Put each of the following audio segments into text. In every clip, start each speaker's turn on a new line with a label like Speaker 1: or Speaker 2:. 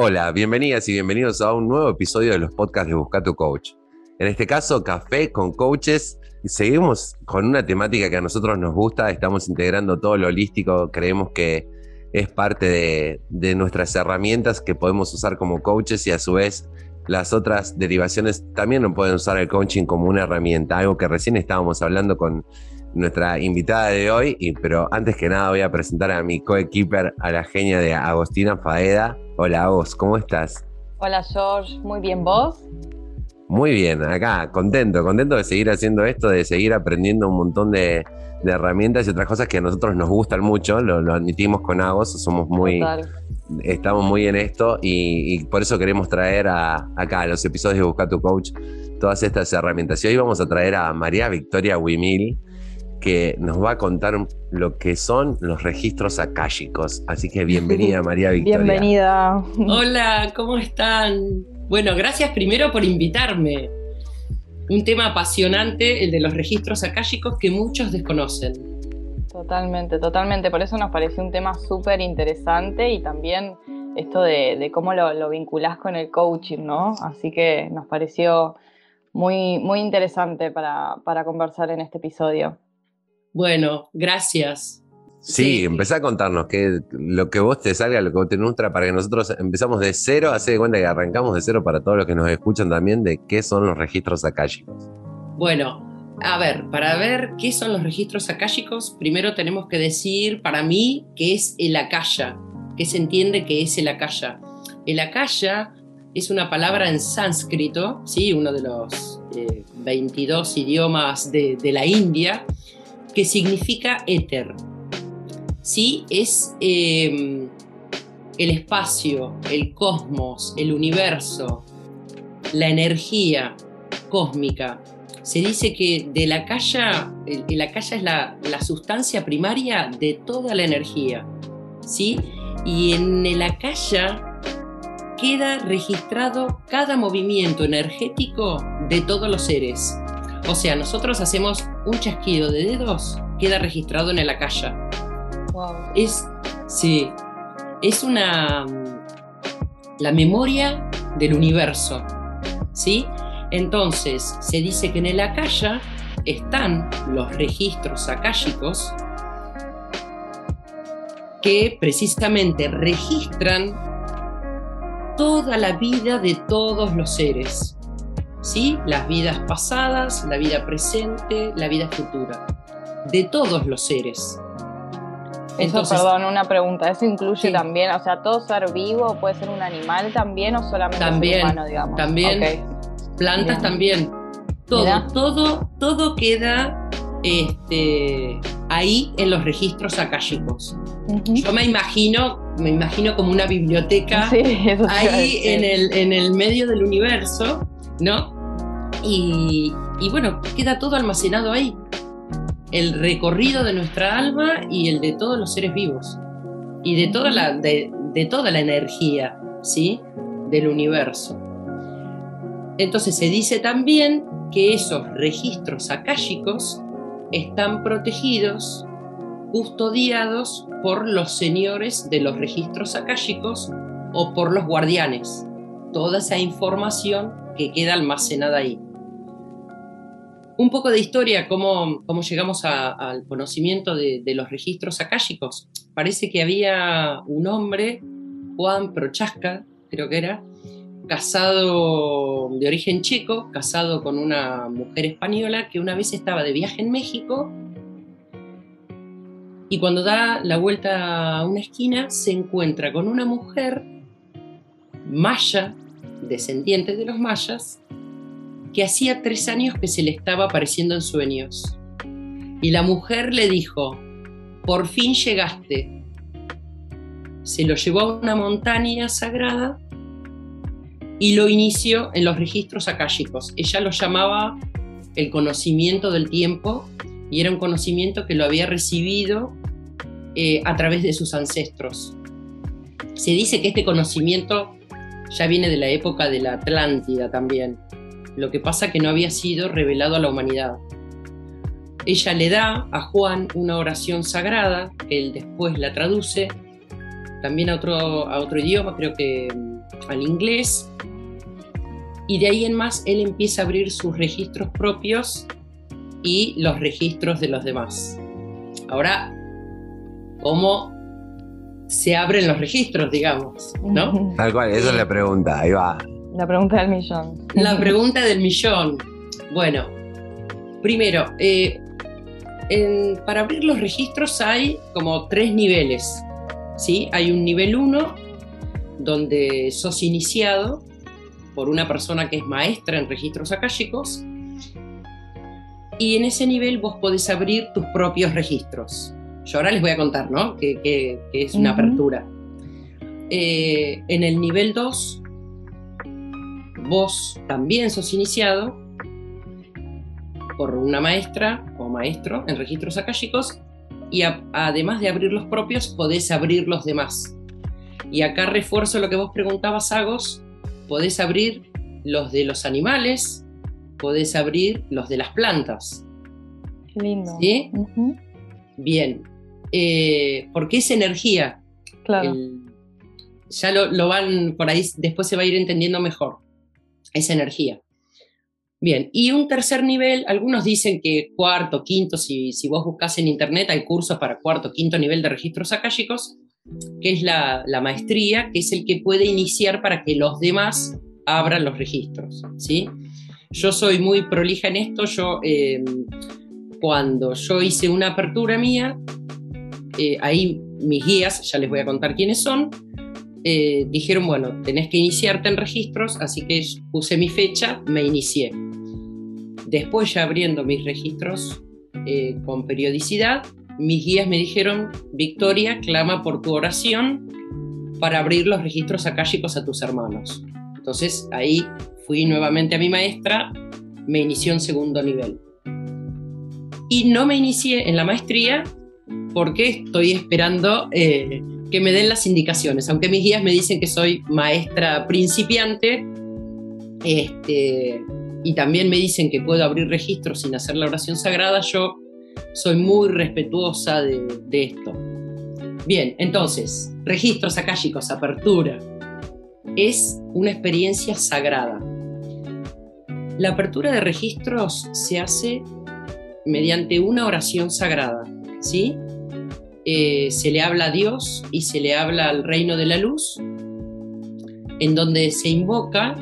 Speaker 1: Hola, bienvenidas y bienvenidos a un nuevo episodio de los podcasts de Busca tu Coach. En este caso, Café con Coaches. Seguimos con una temática que a nosotros nos gusta, estamos integrando todo lo holístico, creemos que es parte de, nuestras herramientas que podemos usar como coaches y a su vez las otras derivaciones también no pueden usar el coaching como una herramienta, algo que recién estábamos hablando con nuestra invitada de hoy, y, pero antes que nada voy a presentar a mi coequiper, a la genia de Agostina Faeda. Hola Agos, ¿cómo estás?
Speaker 2: Hola George, muy bien, ¿vos?
Speaker 1: Muy bien, acá, contento, contento de seguir haciendo esto, de seguir aprendiendo un montón de, herramientas y otras cosas que a nosotros nos gustan mucho, lo, admitimos con Agos, somos muy... Estamos muy en esto y, por eso queremos traer a, acá a los episodios de Busca tu Coach todas estas herramientas. Y hoy vamos a traer a María Victoria Wimil, que nos va a contar lo que son los registros akáshicos. Así que bienvenida María Victoria.
Speaker 2: Bienvenida.
Speaker 3: Hola, ¿cómo están? Bueno, gracias primero por invitarme. Un tema apasionante, el de los registros akáshicos que muchos desconocen.
Speaker 2: Totalmente, totalmente. Por eso nos pareció un tema súper interesante y también esto de, cómo lo, lo, vinculás con el coaching, ¿no? Así que nos pareció muy, muy interesante para, para conversar en este episodio.
Speaker 3: Bueno, gracias.
Speaker 1: Sí, empezá a contarnos que lo que vos te salga, lo que vos te nutra, para que nosotros empezamos de cero, hace de cuenta que arrancamos de cero para todos los que nos escuchan también, de qué son los registros akáshicos.
Speaker 3: Bueno, a ver, para ver qué son los registros akáshicos, primero tenemos que decir, para mí, qué es el akasha, qué se entiende que es el akasha. El akasha es una palabra en sánscrito, ¿sí? uno de los 22 eh, idiomas de, de la India, que significa éter. ¿Sí? Es em, el espacio, el cosmos, el universo, la energía cósmica. Se dice que de la calla, la calla es la, la, sustancia primaria de toda la energía. ¿sí? Y en la calla queda registrado cada movimiento energético de todos los seres. O sea, nosotros hacemos un chasquido de dedos, queda registrado en el. Wow. Es, sí, es una, la memoria del universo, ¿sí? Entonces, se dice que en el akasha están los registros akáshicos que precisamente registran toda la vida de todos los seres. ¿Sí? Las vidas pasadas, la vida presente, la vida futura, de todos los seres.
Speaker 2: Eso, perdón, una pregunta. ¿Eso incluye también, o sea, todo ser vivo puede ser un animal también o solamente
Speaker 3: también,
Speaker 2: humano, digamos?
Speaker 3: También, plantas también. Todo, todo, todo queda este, ahí en los registros akáshicos. Yo me imagino, me imagino como una biblioteca ahí en el, en el medio del universo ¿no? Y, bueno, queda todo almacenado ahí. El recorrido de nuestra alma y el de todos los seres vivos. Y de toda la, de, toda la energía, ¿sí? Del universo. Entonces se dice también que esos registros akáshicos están protegidos, custodiados por los señores de los registros akáshicos o por los guardianes. Toda esa información que queda almacenada ahí. Un poco de historia, cómo, cómo llegamos al conocimiento de, los registros akáshicos. Parece que había un hombre, Juan Prochaska, creo que era, casado de origen checo, casado con una mujer española que una vez estaba de viaje en México y cuando da la vuelta a una esquina se encuentra con una mujer maya descendiente de los mayas, que hacía tres años que se le estaba apareciendo en sueños. Y la mujer le dijo, por fin llegaste. Se lo llevó a una montaña sagrada y lo inició en los registros akáshicos. Ella lo llamaba el conocimiento del tiempo y era un conocimiento que lo había recibido eh, a través de sus ancestros. Se dice que este conocimiento ya viene de la época de la Atlántida también. Lo que pasa que no había sido revelado a la humanidad. Ella le da a Juan una oración sagrada, que él después la traduce, también a otro, a otro idioma, creo que al inglés, y de ahí en más él empieza a abrir sus registros propios y los registros de los demás. Ahora, ¿cómo se abren los registros, digamos? ¿no?
Speaker 1: Tal cual, esa es la pregunta, ahí va.
Speaker 2: La pregunta del millón.
Speaker 3: La pregunta del millón. Bueno, primero, eh, para abrir los registros hay como tres niveles. ¿sí? Hay un nivel 1 donde sos iniciado por una persona que es maestra en registros akáshicos y en ese nivel vos podés abrir tus propios registros. Yo ahora les voy a contar, ¿no? Que, es una apertura. Eh, en el nivel 2, vos también sos iniciado por una maestra o maestro en registros akáshicos y además de abrir los propios, podés abrir los demás. Y acá refuerzo lo que vos preguntabas, Agos, podés abrir los de los animales, podés abrir los de las plantas.
Speaker 2: Qué lindo.
Speaker 3: ¿Sí? Bien. Eh, porque es energía.
Speaker 2: Claro.
Speaker 3: ya lo, van por ahí, después se va a ir entendiendo mejor. Es energía. Bien, y un tercer nivel, algunos dicen que cuarto, quinto, si, si vos buscas en internet hay cursos para cuarto, quinto nivel de registros akáshicos, que es la, maestría, que es el que puede iniciar para que los demás abran los registros. ¿sí? Yo soy muy prolija en esto, yo em, cuando yo hice una apertura mía, eh, ahí mis guías, ya les voy a contar quiénes son, eh, dijeron, bueno, tenés que iniciarte en registros, así que puse mi fecha, me inicié. Después ya abriendo mis registros eh, con periodicidad, mis guías me dijeron, Victoria, clama por tu oración para abrir los registros akáshicos a tus hermanos. Entonces ahí fui nuevamente a mi maestra, me inició en segundo nivel. Y no me inicié en la maestría porque estoy esperando eh, que me den las indicaciones. Aunque mis guías me dicen que soy maestra principiante, este, y también me dicen que puedo abrir registros sin hacer la oración sagrada, yo soy muy respetuosa de, esto. Bien, entonces, registros akáshicos, apertura, es una experiencia sagrada. La apertura de registros se hace mediante una oración sagrada, ¿sí? Eh, se le habla a Dios y se le habla al reino de la luz, en donde se invoca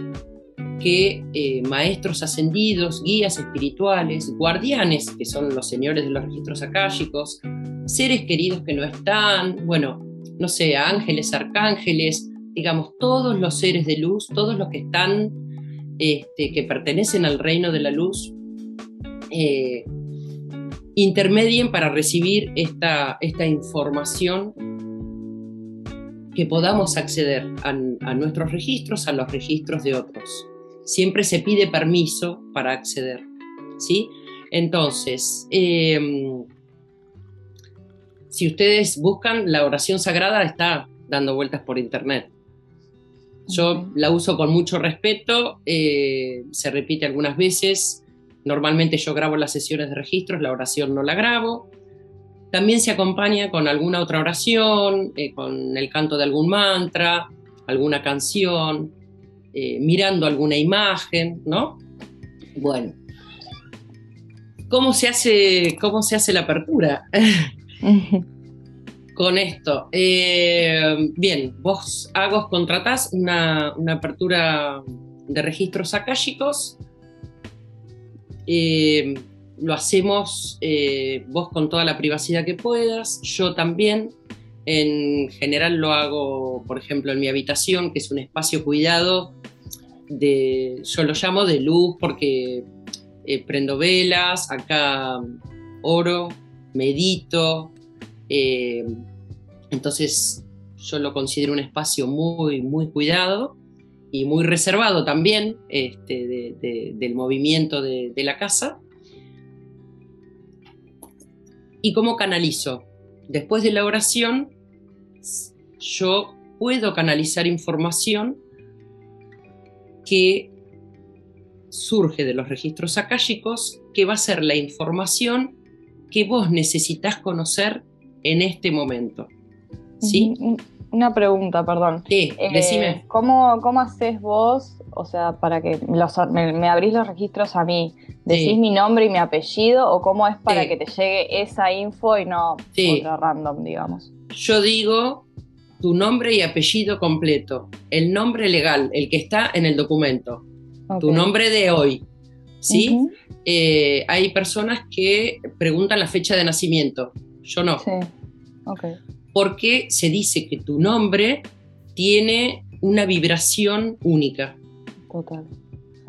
Speaker 3: que eh, maestros ascendidos, guías espirituales, guardianes, que son los señores de los registros akáshicos, seres queridos que no están, bueno, no sé, ángeles, arcángeles, digamos, todos los seres de luz, todos los que están, este, que pertenecen al reino de la luz, eh, intermedien para recibir esta, esta información que podamos acceder a, a, nuestros registros, a los registros de otros siempre se pide permiso para acceder. ¿sí? Entonces, em, si ustedes buscan, la oración sagrada está dando vueltas por internet. Yo la uso con mucho respeto, eh, se repite algunas veces. Normalmente yo grabo las sesiones de registros, la oración no la grabo. También se acompaña con alguna otra oración, eh, con el canto de algún mantra, alguna canción. Eh, mirando alguna imagen, ¿no? Bueno, ¿cómo se hace, cómo se hace la apertura? Con esto. Eh, bien, vos, Agos, contratás una, apertura de registros akáshicos. Eh, lo hacemos vos con toda la privacidad que puedas, yo también. En general lo hago, por ejemplo, en mi habitación, que es un espacio cuidado de, yo lo llamo de luz porque eh, prendo velas, acá oro, medito, eh, entonces yo lo considero un espacio muy, muy cuidado y muy reservado también este, del movimiento de, la casa. ¿Y cómo canalizo? Después de la oración, yo puedo canalizar información que surge de los registros akáshicos, que va a ser la información que vos necesitas conocer en este momento. ¿Sí?
Speaker 2: Una pregunta, perdón.
Speaker 3: Sí, eh, decime.
Speaker 2: ¿cómo, ¿Cómo haces vos, o sea, para que me, abrís los registros a mí? ¿Decís mi nombre y mi apellido o cómo es para que te llegue esa info y no otra random, digamos?
Speaker 3: Yo digo tu nombre y apellido completo, el nombre legal, el que está en el documento, tu nombre de hoy. ¿Sí? Eh, hay personas que preguntan la fecha de nacimiento, yo no. Sí. Okay porque se dice que tu nombre tiene una vibración única.
Speaker 2: Total.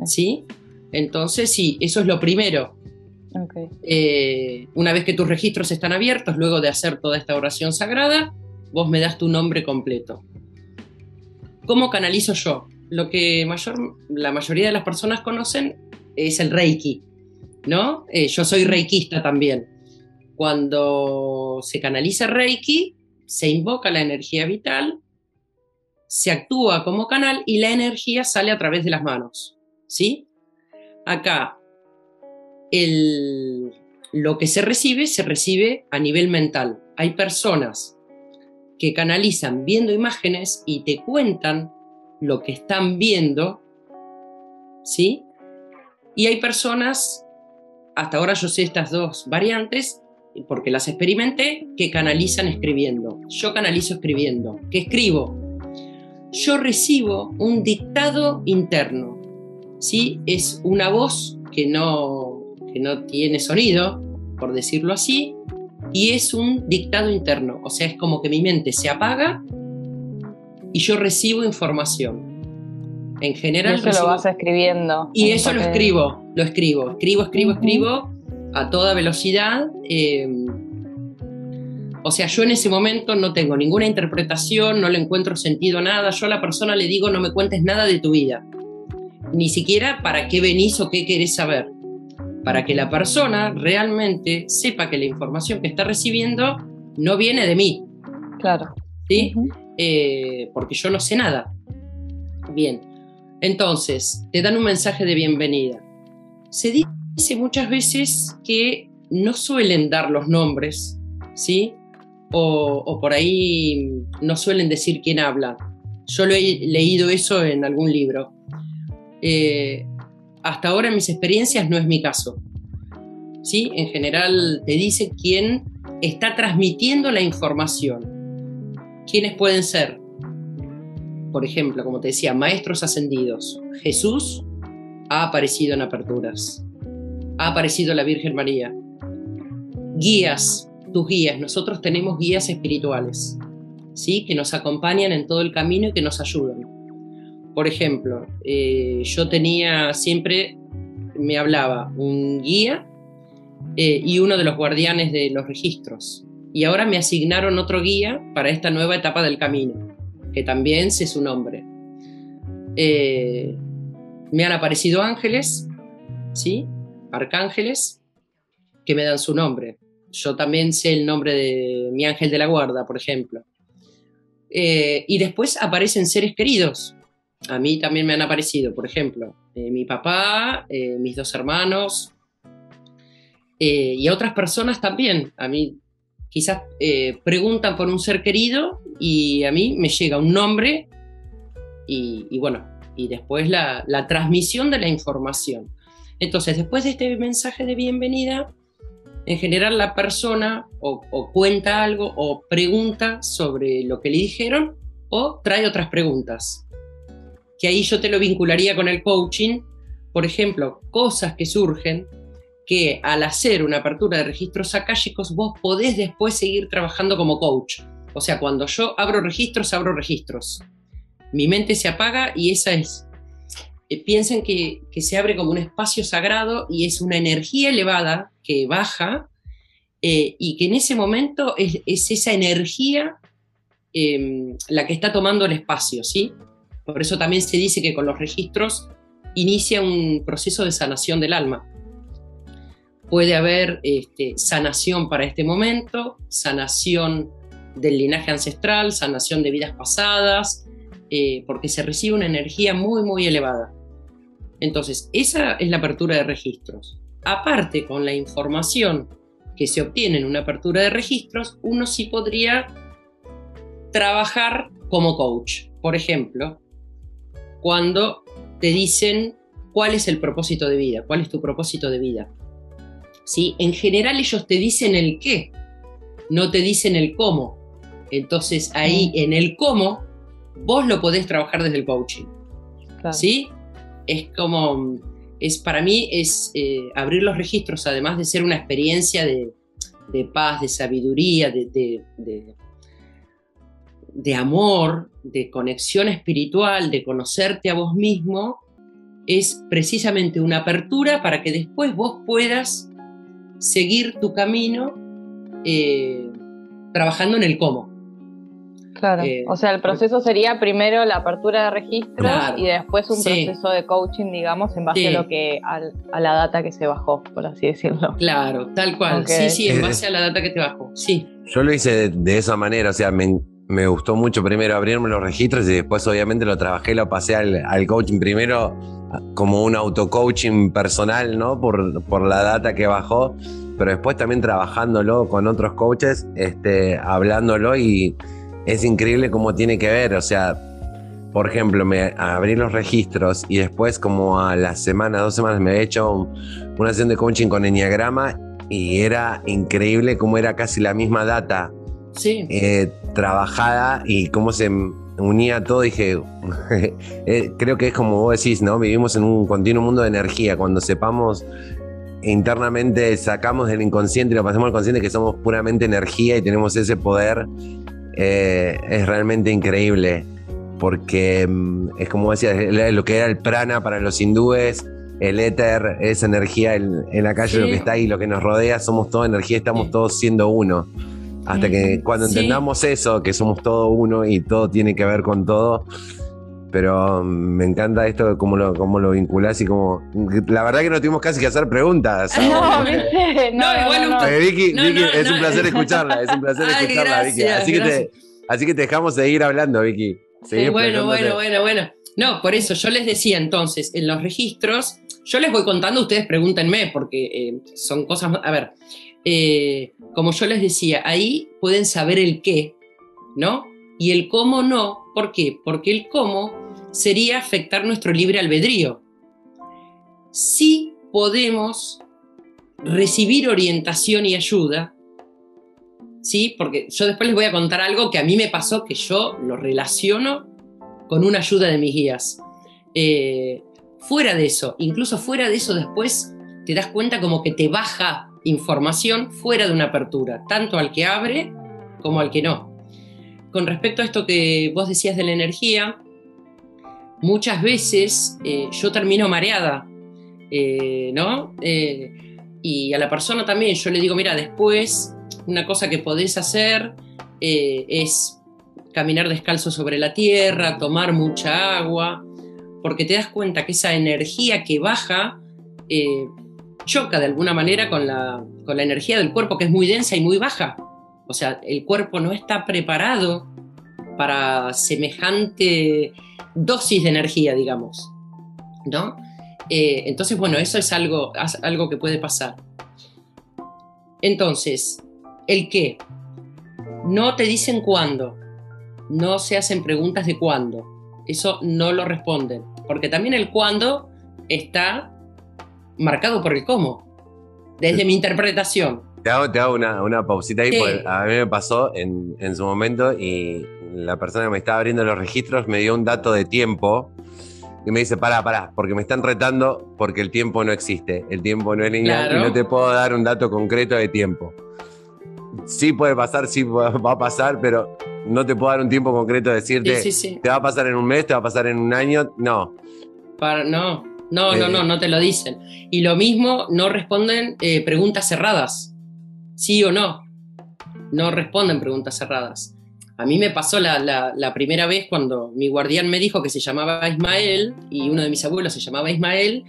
Speaker 3: ¿Sí? Entonces, sí, eso es lo primero. Eh, una vez que tus registros están abiertos, luego de hacer toda esta oración sagrada, vos me das tu nombre completo. ¿Cómo canalizo yo? Lo que mayor, la mayoría de las personas conocen es el Reiki, ¿no? Eh, yo soy reikista también. Cuando se canaliza Reiki, se invoca la energía vital, se actúa como canal y la energía sale a través de las manos. ¿Sí? Acá, lo que se recibe, se recibe a nivel mental. Hay personas que canalizan viendo imágenes y te cuentan lo que están viendo, ¿sí? Y hay personas, hasta ahora yo sé estas dos variantes, porque las experimenté, que canalizan escribiendo. Yo canalizo escribiendo. ¿Qué escribo? Yo recibo un dictado interno. ¿sí? Es una voz que no, que no tiene sonido, por decirlo así, y es un dictado interno. O sea, es como que mi mente se apaga y yo recibo información. En general.
Speaker 2: Y eso lo vas escribiendo.
Speaker 3: Y eso lo escribo, lo escribo, escribo, escribo, escribo a toda velocidad. Eh, o sea, yo en ese momento no tengo ninguna interpretación, no le encuentro sentido a nada. Yo a la persona le digo, no me cuentes nada de tu vida. Ni siquiera para qué venís o qué querés saber. Para que la persona realmente sepa que la información que está recibiendo no viene de mí.
Speaker 2: Claro.
Speaker 3: ¿Sí? Eh, porque yo no sé nada. Bien. Entonces, te dan un mensaje de bienvenida. Se dice dice muchas veces que no suelen dar los nombres, ¿sí? O, por ahí no suelen decir quién habla. Yo lo he leído eso en algún libro. Eh, hasta ahora en mis experiencias no es mi caso. ¿Sí? En general te dice quién está transmitiendo la información. ¿Quiénes pueden ser? Por ejemplo, como te decía, maestros ascendidos. Jesús ha aparecido en aperturas ha aparecido la Virgen María. Guías, tus guías, nosotros tenemos guías espirituales, ¿sí? que nos acompañan en todo el camino y que nos ayudan. Por ejemplo, eh, yo tenía siempre, me hablaba un guía eh, y uno de los guardianes de los registros. Y ahora me asignaron otro guía para esta nueva etapa del camino, que también sé su nombre. Eh, me han aparecido ángeles, ¿sí? Arcángeles que me dan su nombre. Yo también sé el nombre de mi ángel de la guarda, por ejemplo. Eh, y después aparecen seres queridos. A mí también me han aparecido, por ejemplo, eh, mi papá, eh, mis dos hermanos y otras personas también. A mí quizás preguntan por un ser querido y a mí me llega un nombre y, bueno, y después la transmisión de la información. Entonces, después de este mensaje de bienvenida, en general la persona o, cuenta algo o pregunta sobre lo que le dijeron o trae otras preguntas. Que ahí yo te lo vincularía con el coaching, por ejemplo, cosas que surgen que al hacer una apertura de registros akáshicos vos podés después seguir trabajando como coach. O sea, cuando yo abro registros, abro registros. Mi mente se apaga y esa es eh, piensen que, se abre como un espacio sagrado y es una energía elevada que baja eh, y que en ese momento es, esa energía em, la que está tomando el espacio, ¿sí? Por eso también se dice que con los registros inicia un proceso de sanación del alma. Puede haber este, sanación para este momento, sanación del linaje ancestral, sanación de vidas pasadas, eh, porque se recibe una energía muy, muy elevada. Entonces, esa es la apertura de registros. Aparte, con la información que se obtiene en una apertura de registros, uno sí podría trabajar como coach. Por ejemplo, cuando te dicen cuál es el propósito de vida, cuál es tu propósito de vida. ¿Sí? En general ellos te dicen el qué, no te dicen el cómo. Entonces ahí en el cómo vos lo podés trabajar desde el coaching. ¿Sí? Es como, es, para mí es eh, abrir los registros, además de ser una experiencia de, paz, de sabiduría, de, de, amor, de conexión espiritual, de conocerte a vos mismo, es precisamente una apertura para que después vos puedas seguir tu camino eh, trabajando en el cómo.
Speaker 2: Claro, eh, o sea, el proceso sería primero la apertura de registro y después un proceso de coaching, digamos, en base a lo que a, la data que se bajó, por así decirlo.
Speaker 3: Claro, tal cual. Sí, sí, en base a la data que te bajó. Sí.
Speaker 1: Yo lo hice de, esa manera, o sea, me, gustó mucho primero abrirme los registros y después obviamente lo trabajé, lo pasé al, coaching primero como un auto-coaching personal, ¿no? Por, por la data que bajó, pero después también trabajándolo con otros coaches, este, hablándolo y es increíble cómo tiene que ver, o sea, por ejemplo, me abrí los registros y después como a la semana, dos semanas me he hecho una sesión de coaching con Enneagrama y era increíble cómo era casi la misma data eh, trabajada y cómo se unía todo. Dije, eh, creo que es como vos decís, ¿no? Vivimos en un continuo mundo de energía. Cuando sepamos internamente, sacamos del inconsciente y lo pasamos al consciente que somos puramente energía y tenemos ese poder eh, es realmente increíble porque mm, es como decía, lo que era el prana para los hindúes, el éter, esa energía en, la calle, lo que está ahí, lo que nos rodea, somos toda energía, estamos todos siendo uno. Hasta que cuando entendamos eso, que somos todo uno y todo tiene que ver con todo, pero mm, me encanta esto, cómo lo, cómo lo vinculás y como... La verdad que no tuvimos casi que hacer preguntas.
Speaker 2: No, ¿viste? No,
Speaker 1: no, eh, Vicky, Vicky es un placer escucharla, es un placer escucharla, Vicky. Así que, te, así que te dejamos seguir hablando, Vicky.
Speaker 3: Sí, bueno, bueno, bueno, bueno. No, por eso yo les decía entonces, en los registros, yo les voy contando, ustedes pregúntenme, porque eh, son cosas... A ver, eh, como yo les decía, ahí pueden saber el qué, ¿no? Y el cómo no, ¿por qué? Porque el cómo sería afectar nuestro libre albedrío. Sí podemos recibir orientación y ayuda, ¿sí? Porque yo después les voy a contar algo que a mí me pasó, que yo lo relaciono con una ayuda de mis guías. Eh, fuera de eso, incluso fuera de eso después te das cuenta como que te baja información fuera de una apertura, tanto al que abre como al que no. Con respecto a esto que vos decías de la energía, muchas veces eh, yo termino mareada, eh, ¿no? Eh, y a la persona también yo le digo, mira, después una cosa que podés hacer es caminar descalzo sobre la tierra, tomar mucha agua, porque te das cuenta que esa energía que baja choca de alguna manera con la, con la energía del cuerpo que es muy densa y muy baja. O sea, el cuerpo no está preparado para semejante dosis de energía, digamos. ¿No? Eh, entonces, bueno, eso es algo, algo que puede pasar. Entonces, el qué. No te dicen cuándo. No se hacen preguntas de cuándo. Eso no lo responden. Porque también el cuándo está marcado por el cómo. Desde mi interpretación.
Speaker 1: Te hago, una, una, pausita ahí, porque a mí me pasó en, en, su momento y la persona que me estaba abriendo los registros me dio un dato de tiempo y me dice, pará, pará, porque me están retando porque el tiempo no existe, el tiempo no es lineal y no te puedo dar un dato concreto de tiempo. Sí puede pasar, sí va a pasar, pero no te puedo dar un tiempo concreto de decirte, te va a pasar en un mes, te va a pasar en un año, no.
Speaker 3: Para, no, no, no, no, eh. no te lo dicen. Y lo mismo, no responden eh, preguntas cerradas sí o no. No responden preguntas cerradas. A mí me pasó la, primera vez cuando mi guardián me dijo que se llamaba Ismael y uno de mis abuelos se llamaba Ismael.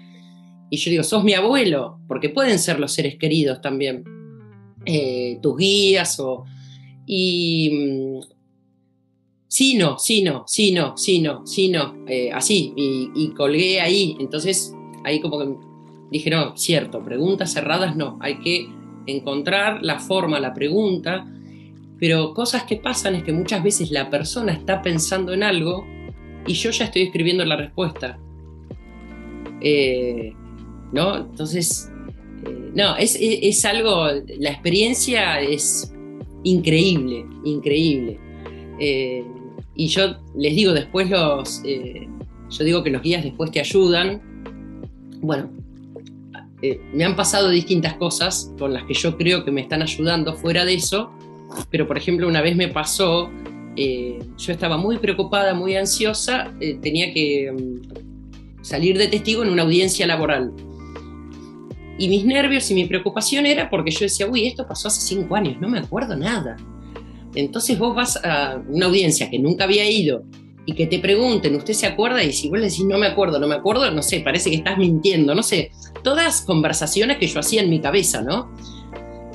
Speaker 3: Y yo digo, sos mi abuelo, porque pueden ser los seres queridos también, eh, tus guías o... Y mm, sí, no, sí, no, sí, no, sí, no, sí, no, eh, así, y, y, colgué ahí. Entonces, ahí como que dije, no, cierto, preguntas cerradas no, hay que encontrar la forma, la pregunta, Pero cosas que pasan es que muchas veces la persona está pensando en algo y yo ya estoy escribiendo la respuesta. Eh, ¿No? Entonces, eh, no, es, algo, la experiencia es increíble, increíble. Eh, y yo les digo, después los, yo digo que los guías después te ayudan. Bueno, me han pasado distintas cosas con las que yo creo que me están ayudando fuera de eso, pero por ejemplo una vez me pasó eh, yo estaba muy preocupada, muy ansiosa, eh, tenía que mm, salir de testigo en una audiencia laboral. Y mis nervios y mi preocupación era porque yo decía, uy, esto pasó hace cinco años, no me acuerdo nada. Entonces vos vas a una audiencia que nunca había ido y que te pregunten, ¿usted se acuerda? Y si vos le decís, no me acuerdo, no me acuerdo, no sé, parece que estás mintiendo, no sé. Todas conversaciones que yo hacía en mi cabeza, ¿no?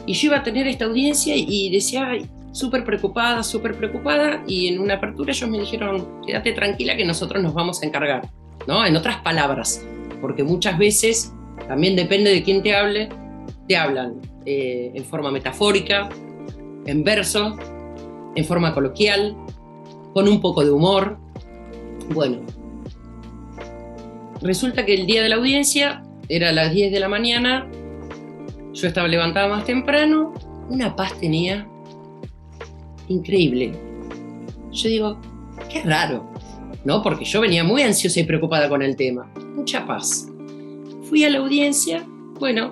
Speaker 3: Y yo iba a tener esta audiencia y decía, súper preocupada, súper preocupada, y en una apertura ellos me dijeron, quédate tranquila que nosotros nos vamos a encargar, ¿no? En otras palabras, porque muchas veces, también depende de quién te hable, te hablan eh, en forma metafórica, en verso, en forma coloquial, con un poco de humor. Bueno, resulta que el día de la audiencia era a las 10 de la mañana, yo estaba levantada más temprano, una paz tenía, increíble. Yo digo, qué raro, ¿no? Porque yo venía muy ansiosa y preocupada con el tema. Mucha paz. Fui a la audiencia, bueno,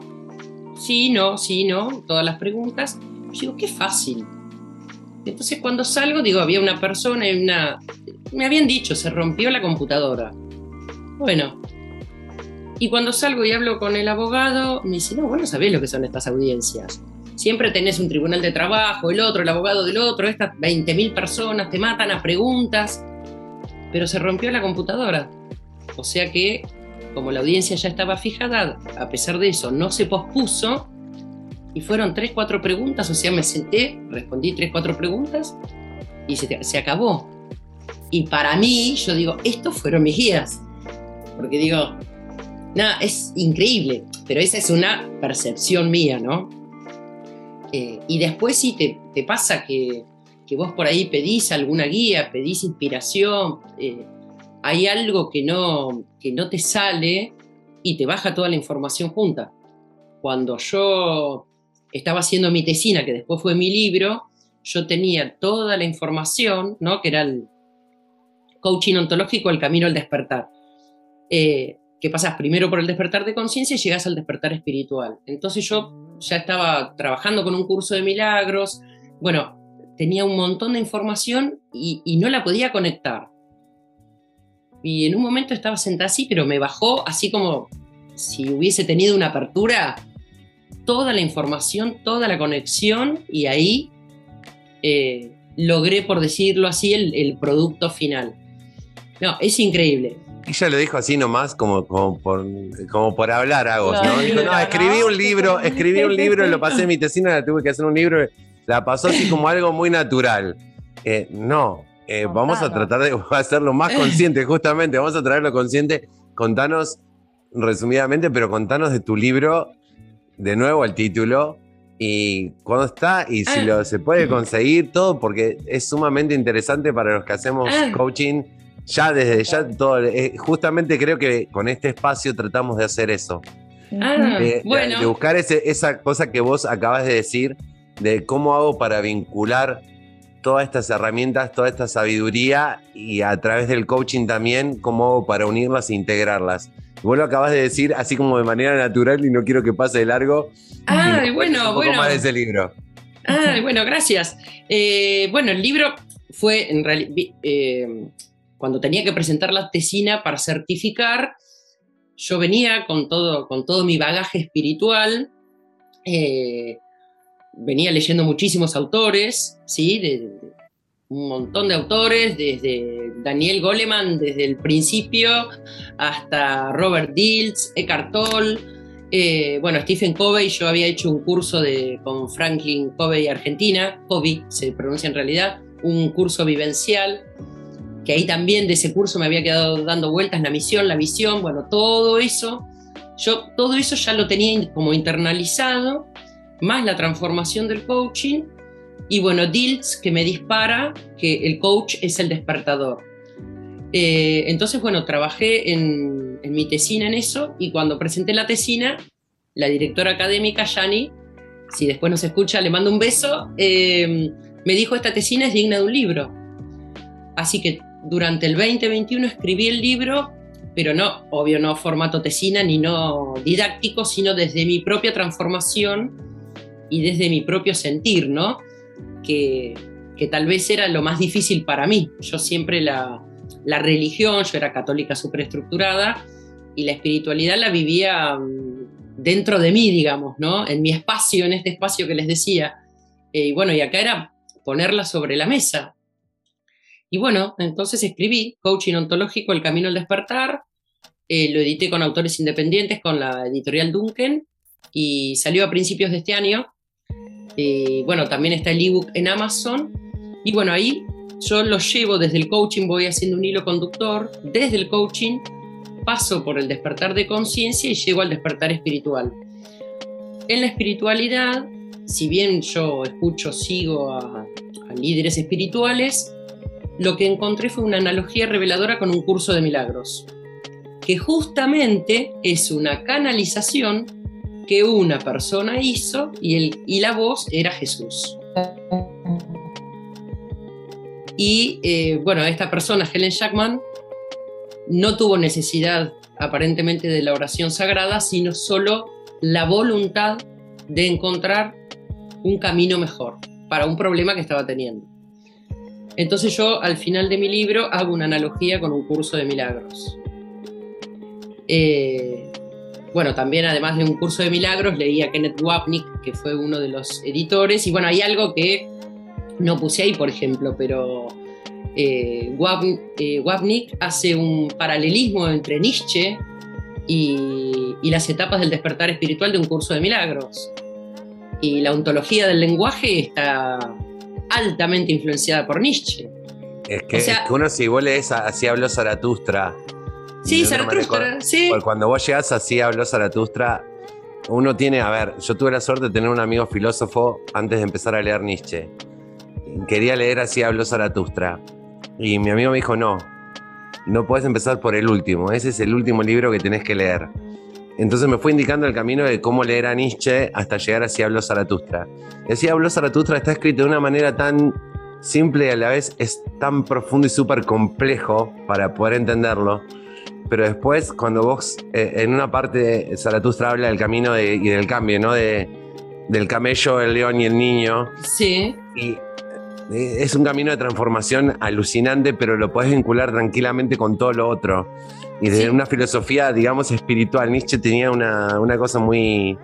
Speaker 3: sí, no, sí, no, todas las preguntas. Yo digo, qué fácil. Entonces cuando salgo, digo, había una persona y una... Me habían dicho, se rompió la computadora. Bueno. Y cuando salgo y hablo con el abogado, me dice, no, vos no sabés lo que son estas audiencias siempre tenés un tribunal de trabajo, el otro, el abogado del otro, estas 20.000 personas te matan a preguntas, pero se rompió la computadora. O sea que, como la audiencia ya estaba fijada, a pesar de eso, no se pospuso y fueron 3, 4 preguntas, o sea, me senté, respondí 3, 4 preguntas y se, se acabó. Y para mí, yo digo, estos fueron mis guías, porque digo, nada, es increíble, pero esa es una percepción mía, ¿no? Eh, y después si te, pasa que, vos por ahí pedís alguna guía, pedís inspiración, eh, hay algo que no, que no te sale y te baja toda la información junta. Cuando yo estaba haciendo mi tesina, que después fue mi libro, yo tenía toda la información, ¿no? que era el coaching ontológico, el camino al despertar. Eh, que pasas primero por el despertar de conciencia y llegas al despertar espiritual. Entonces yo ya estaba trabajando con un curso de milagros, bueno, tenía un montón de información y, no la podía conectar. Y en un momento estaba sentada así, pero me bajó así como si hubiese tenido una apertura, toda la información, toda la conexión y ahí eh, logré, por decirlo así, el, el producto final. No, es increíble.
Speaker 1: Ella lo dijo así nomás, como, como, por, como por hablar algo, ¿no? Dijo, no, escribí un libro, escribí un libro, lo pasé en mi tesina, la tuve que hacer un libro, la pasó así como algo muy natural. Eh, no, eh, vamos a tratar de hacerlo más consciente, justamente, vamos a traerlo consciente. Contanos, resumidamente, pero contanos de tu libro, de nuevo el título, y cuándo está, y si ah. lo, se puede conseguir todo, porque es sumamente interesante para los que hacemos ah. coaching ya desde ya todo, eh, justamente creo que con este espacio tratamos de hacer eso.
Speaker 3: Ah,
Speaker 1: de, buscar esa cosa que vos acabas de decir, de cómo hago para vincular todas estas herramientas, toda esta sabiduría y a través del coaching también, cómo hago para unirlas e integrarlas. Vos lo acabas de decir así como de manera natural y no quiero que pase de largo.
Speaker 3: Ah, bueno,
Speaker 1: un
Speaker 3: bueno.
Speaker 1: más de ese libro.
Speaker 3: Ah, bueno, gracias. Eh, bueno, el libro fue en realidad eh, cuando tenía que presentar la tesina para certificar, yo venía con todo, con todo mi bagaje espiritual, eh, venía leyendo muchísimos autores, ¿sí? De, un montón. De autores, desde Daniel Goleman, desde el principio, hasta Robert Diltz, Eckhart Tolle, eh, bueno, Stephen Covey, yo había hecho un curso de, con Franklin Covey Argentina, Covey se pronuncia en realidad, un curso vivencial que ahí también de ese curso me había quedado dando vueltas la misión, la visión, bueno, todo eso, yo todo eso ya lo tenía como internalizado, más la transformación del coaching, Y bueno, Dills que me dispara que el coach es el despertador. Eh, entonces, bueno, trabajé en, mi tesina en eso y cuando presenté la tesina, la directora académica, Yani, si después nos escucha, le mando un beso, eh, me dijo, esta tesina es digna de un libro. Así que durante el 2021 escribí el libro, pero no, obvio, no formato tesina ni no didáctico, sino desde mi propia transformación y desde mi propio sentir, ¿no? Que, tal vez era lo más difícil para mí. Yo siempre la, la religión, yo era católica superestructurada, y la espiritualidad la vivía mm, dentro de mí, digamos, ¿no? En mi espacio, en este espacio que les decía. Eh, y bueno, y acá era ponerla sobre la mesa. Y bueno, entonces escribí Coaching Ontológico, El Camino al Despertar, eh, lo edité con autores independientes, con la editorial Duncan, y salió a principios de este año. Eh, bueno, también está el ebook en Amazon. Y bueno, ahí yo lo llevo desde el coaching, voy haciendo un hilo conductor, desde el coaching paso por el despertar de conciencia y llego al despertar espiritual. En la espiritualidad, si bien yo escucho, sigo a, líderes espirituales, lo que encontré fue una analogía reveladora con un curso de milagros, que justamente es una canalización que una persona hizo y, el, y la voz era Jesús. Y eh, bueno, esta persona, Helen Jackman, no tuvo necesidad aparentemente de la oración sagrada, sino solo la voluntad de encontrar un camino mejor para un problema que estaba teniendo. Entonces yo al final de mi libro hago una analogía con un curso de milagros. Eh, bueno, también además de un curso de milagros leí a Kenneth Wapnick, que fue uno de los editores, y bueno, hay algo que no puse ahí, por ejemplo, pero eh, eh, Wapnick hace un paralelismo entre Nietzsche y, las etapas del despertar espiritual de un curso de milagros. Y la ontología del lenguaje está altamente influenciada por Nietzsche.
Speaker 1: Es que, uno si vos lees así habló Zaratustra.
Speaker 3: Sí, Zaratustra, sí.
Speaker 1: Cuando vos llegás así habló Zaratustra, uno tiene, a ver, yo tuve la suerte de tener un amigo filósofo antes de empezar a leer Nietzsche quería leer así habló Zaratustra. Y mi amigo me dijo, no, no puedes empezar por el último, ese es el último libro que tenés que leer. Entonces me fue indicando el camino de cómo leer a Nietzsche hasta llegar Así habló Zaratustra. Y así habló Zaratustra está escrito de una manera tan simple y a la vez es tan profundo y súper complejo para poder entenderlo. Pero después, cuando vos eh, en una parte Zaratustra habla del camino y del cambio, ¿no? De, del camello, el león y el niño.
Speaker 3: Sí.
Speaker 1: Y eh, es un camino de transformación alucinante, pero lo puedes vincular tranquilamente con todo lo otro. Y de una filosofía, digamos, espiritual. Nietzsche tenía una, cosa muy,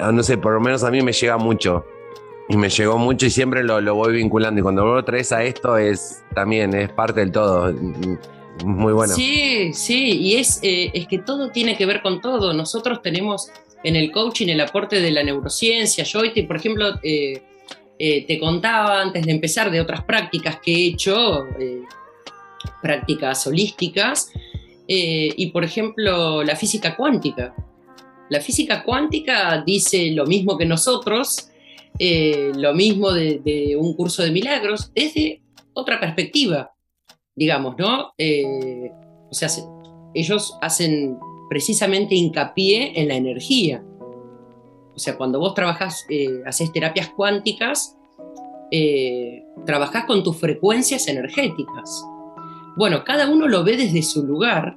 Speaker 1: ah, no sé, por lo menos a mí me llega mucho. Y me llegó mucho y siempre lo, voy vinculando. Y cuando lo traes a esto, es también, es parte del todo. Muy bueno.
Speaker 3: Sí, sí, y es, eh, es que todo tiene que ver con todo. Nosotros tenemos en el coaching el aporte de la neurociencia. Yo hoy, por ejemplo, eh, eh, te contaba antes de empezar de otras prácticas que he hecho, prácticas holísticas, y por ejemplo la física cuántica. La física cuántica dice lo mismo que nosotros, lo mismo de, un curso de milagros, desde otra perspectiva, digamos, ¿no? o sea, ellos hacen precisamente hincapié en la energía. O sea, cuando vos trabajas, eh, haces terapias cuánticas, eh, trabajás con tus frecuencias energéticas. Bueno, cada uno lo ve desde su lugar,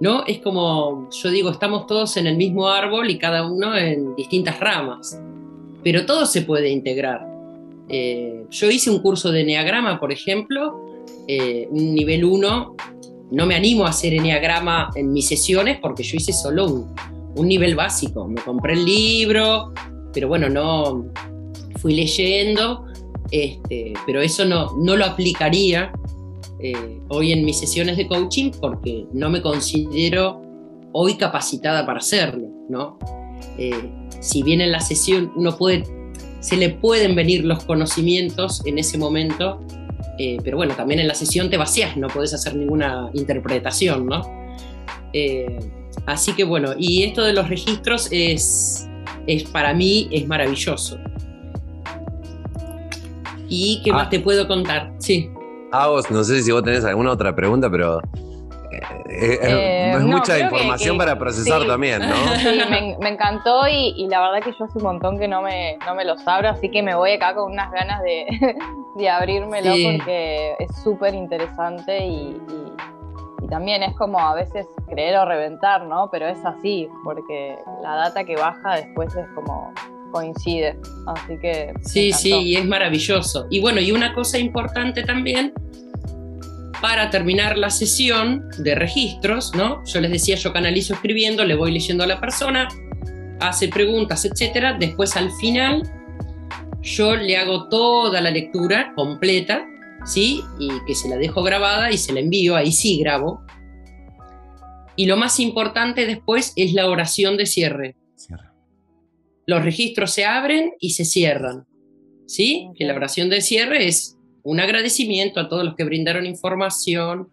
Speaker 3: ¿no? Es como, yo digo, estamos todos en el mismo árbol y cada uno en distintas ramas, pero todo se puede integrar. Eh, yo hice un curso de Enneagrama, por ejemplo, un nivel 1. No me animo a hacer Enneagrama en mis sesiones porque yo hice solo un, un nivel básico. Me compré el libro, pero bueno, no fui leyendo, este, pero eso no, no lo aplicaría eh, hoy en mis sesiones de coaching porque no me considero hoy capacitada para hacerlo, ¿no? Eh, si bien en la sesión uno puede, se le pueden venir los conocimientos en ese momento, eh, pero bueno, también en la sesión te vacías, no puedes hacer ninguna interpretación, ¿no? Así que bueno, y esto de los registros es, es para mí es maravilloso. ¿Y qué más ah. te puedo contar? Sí.
Speaker 1: Ah, vos, no sé si vos tenés alguna otra pregunta, pero eh, eh, es mucha información para procesar también, ¿no?
Speaker 2: Sí, me, encantó y, la verdad que yo hace un montón que no me, no me los abro, así que me voy acá con unas ganas de, de abrírmelo porque es súper interesante y, también es como a veces creer o reventar, ¿no? Pero es así, porque la data que baja después es como coincide, así que...
Speaker 3: Sí, sí, y es maravilloso. Y bueno, y una cosa importante también para terminar la sesión de registros, ¿no? Yo les decía, yo canalizo escribiendo, le voy leyendo a la persona, hace preguntas, etcétera. Después al final yo le hago toda la lectura completa, ¿sí? Y que se la dejo grabada y se la envío, ahí sí grabo. Y lo más importante después es la oración de cierre. Los registros se abren y se cierran, ¿sí? Que la oración de cierre es un agradecimiento a todos los que brindaron información,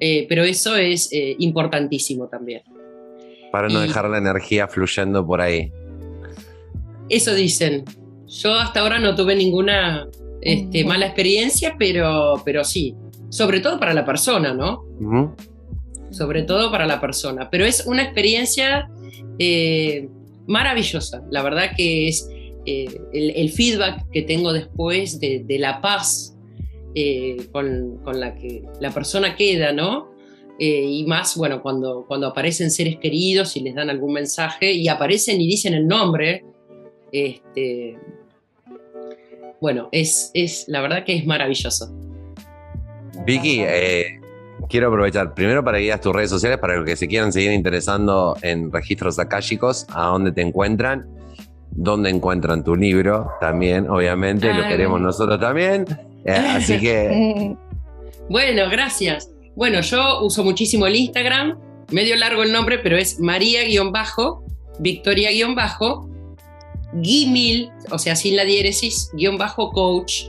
Speaker 3: eh, pero eso es eh, importantísimo también.
Speaker 1: Para no dejar la energía fluyendo por ahí.
Speaker 3: Eso dicen. Yo hasta ahora no tuve ninguna este, mala experiencia, pero, pero sí, sobre todo para la persona, ¿no? Sobre todo para la persona. Pero es una experiencia eh, maravillosa. La verdad que es el, feedback que tengo después de, la paz eh, con, la que la persona queda, ¿no? Eh, y más, bueno, cuando, cuando aparecen seres queridos y les dan algún mensaje y aparecen y dicen el nombre, este, bueno, es, es la verdad que es maravilloso.
Speaker 1: Vicky, eh, quiero aprovechar primero para ir a tus redes sociales para los que se quieran seguir interesando en registros akáshicos, a dónde te encuentran, dónde encuentran tu libro también, obviamente, lo queremos nosotros también. Eh, así que.
Speaker 3: bueno, gracias. Bueno, yo uso muchísimo el Instagram, medio largo el nombre, pero es María-Bajo, Victoria-Bajo, Gimil, o sea, sin la diéresis, guion bajo coach.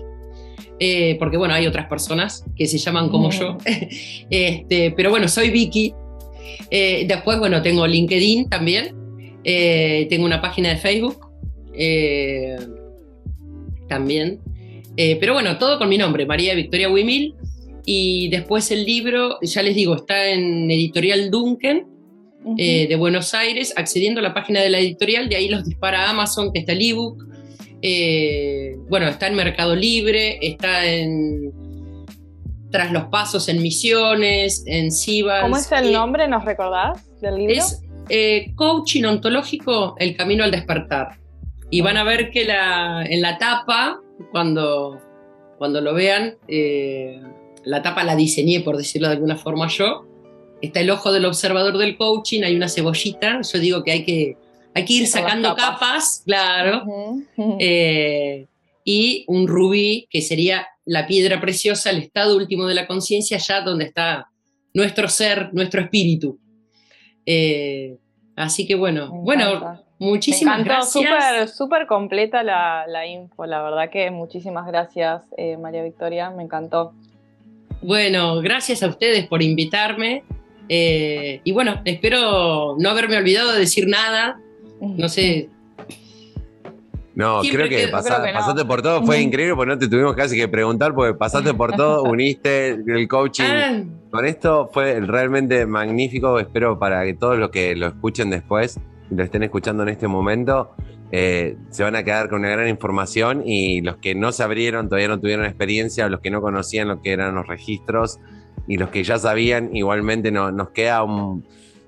Speaker 3: Eh, porque bueno, hay otras personas que se llaman como yo. este, pero bueno, soy Vicky. Eh, después, bueno, tengo LinkedIn también. tengo una página de Facebook. También. Eh, pero bueno, todo con mi nombre, María Victoria Wimil. Y después el libro, ya les digo, está en Editorial Duncan eh, de Buenos Aires, accediendo a la página de la editorial, de ahí los dispara Amazon, que está el ebook. Eh, bueno, está en Mercado Libre, está en Tras los Pasos en Misiones, en Cibas.
Speaker 2: ¿Cómo es el nombre, nos recordás, del libro?
Speaker 3: Es Coaching Ontológico, El Camino al Despertar. Y van a ver que la, en la tapa cuando, cuando lo vean, eh, la tapa la diseñé, por decirlo de alguna forma yo. Está el ojo del observador del coaching, hay una cebollita. Yo digo que hay que, hay que ir sacando capas. claro. Eh, y un rubí, que sería la piedra preciosa, el estado último de la conciencia, allá donde está nuestro ser, nuestro espíritu. Eh, así que bueno, bueno, Muchísimas Me encantó,
Speaker 2: gracias. Súper, completa la, info, la verdad que muchísimas gracias, eh, María Victoria, me encantó.
Speaker 3: Bueno, gracias a ustedes por invitarme. Eh, y bueno, espero no haberme olvidado de decir nada. No sé,
Speaker 1: no, creo que, pasaste por todo, fue increíble porque no te tuvimos casi que preguntar porque pasaste por todo, uniste el coaching. Ah. Con esto fue realmente magnífico, espero para que todos los que lo escuchen después lo estén escuchando en este momento, eh, se van a quedar con una gran información y los que no se abrieron, todavía no tuvieron experiencia, los que no conocían lo que eran los registros y los que ya sabían, igualmente no, nos queda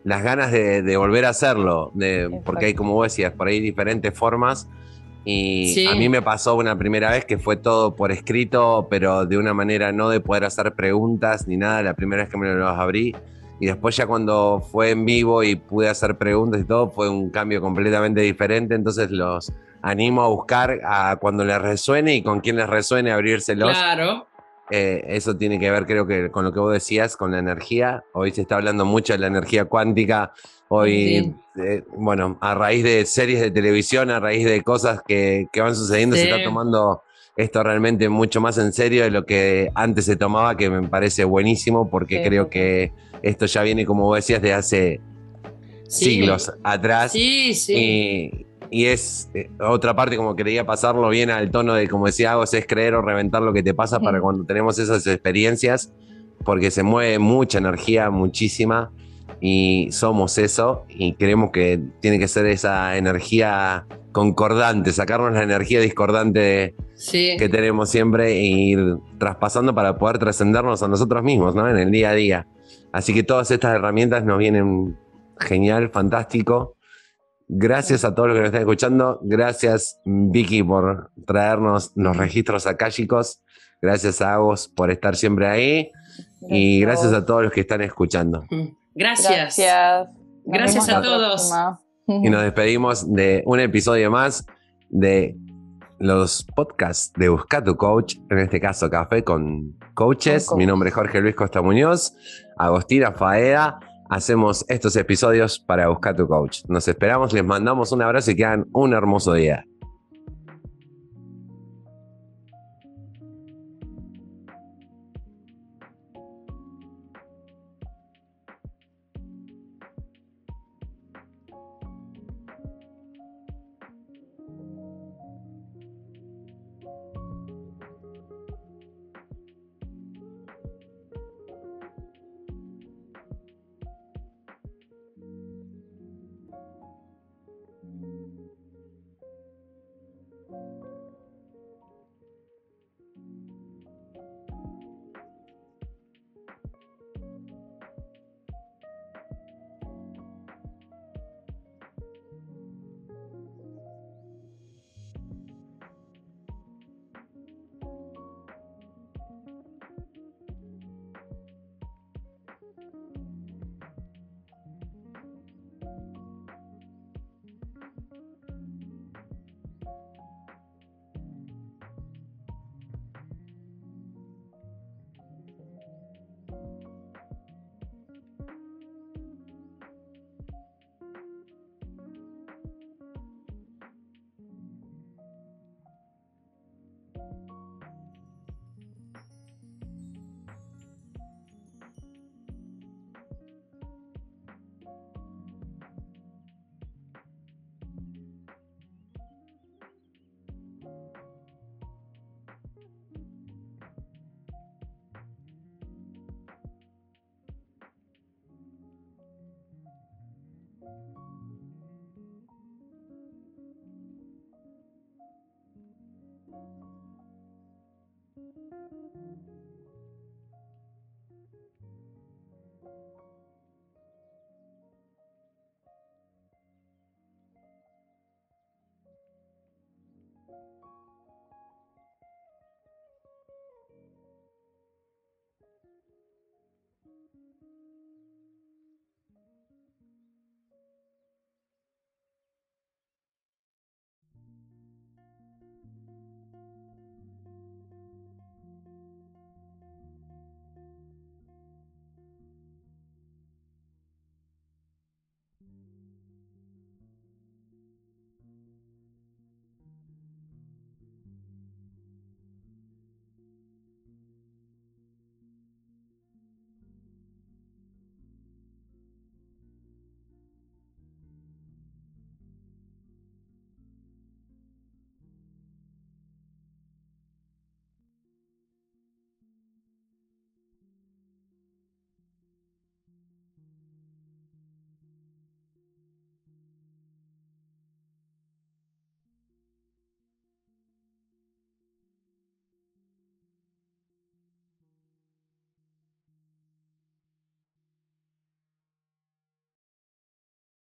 Speaker 1: las ganas de, volver a hacerlo, de, porque hay, como vos decías, por ahí diferentes formas. Y a mí me pasó una primera vez que fue todo por escrito, pero de una manera no de poder hacer preguntas ni nada. La primera vez que me los abrí, y después ya cuando fue en vivo y pude hacer preguntas y todo, fue un cambio completamente diferente. Entonces los animo a buscar a cuando les resuene y con quien les resuene abrírselos.
Speaker 3: Claro.
Speaker 1: Eh, eso tiene que ver, creo que con lo que vos decías, con la energía. Hoy se está hablando mucho de la energía cuántica. Hoy, eh, bueno, a raíz de series de televisión, a raíz de cosas que, que van sucediendo, se está tomando esto realmente mucho más en serio de lo que antes se tomaba, que me parece buenísimo porque creo que esto ya viene, como vos decías, de hace siglos atrás.
Speaker 3: Sí, sí.
Speaker 1: Y, y es eh, otra parte como quería pasarlo bien al tono de, como decía Agos, es creer o reventar lo que te pasa para cuando tenemos esas experiencias, porque se mueve mucha energía, muchísima, y somos eso, y creemos que tiene que ser esa energía concordante, sacarnos la energía discordante que tenemos siempre e ir traspasando para poder trascendernos a nosotros mismos, ¿no? En el día a día. Así que todas estas herramientas nos vienen genial, fantástico. Gracias a todos los que nos están escuchando. Gracias, Vicky, por traernos los registros akáshicos. Gracias a vos por estar siempre ahí. y gracias a todos los que están escuchando.
Speaker 3: Gracias. Gracias, gracias a todos.
Speaker 1: Y nos despedimos de un episodio más de los podcasts de Busca tu Coach, en este caso Café con Coaches. Mi nombre es Jorge Luis Costa Muñoz, Agostina Faeda. Hacemos estos episodios para Busca tu Coach. Nos esperamos, les mandamos un abrazo y que hagan un hermoso día.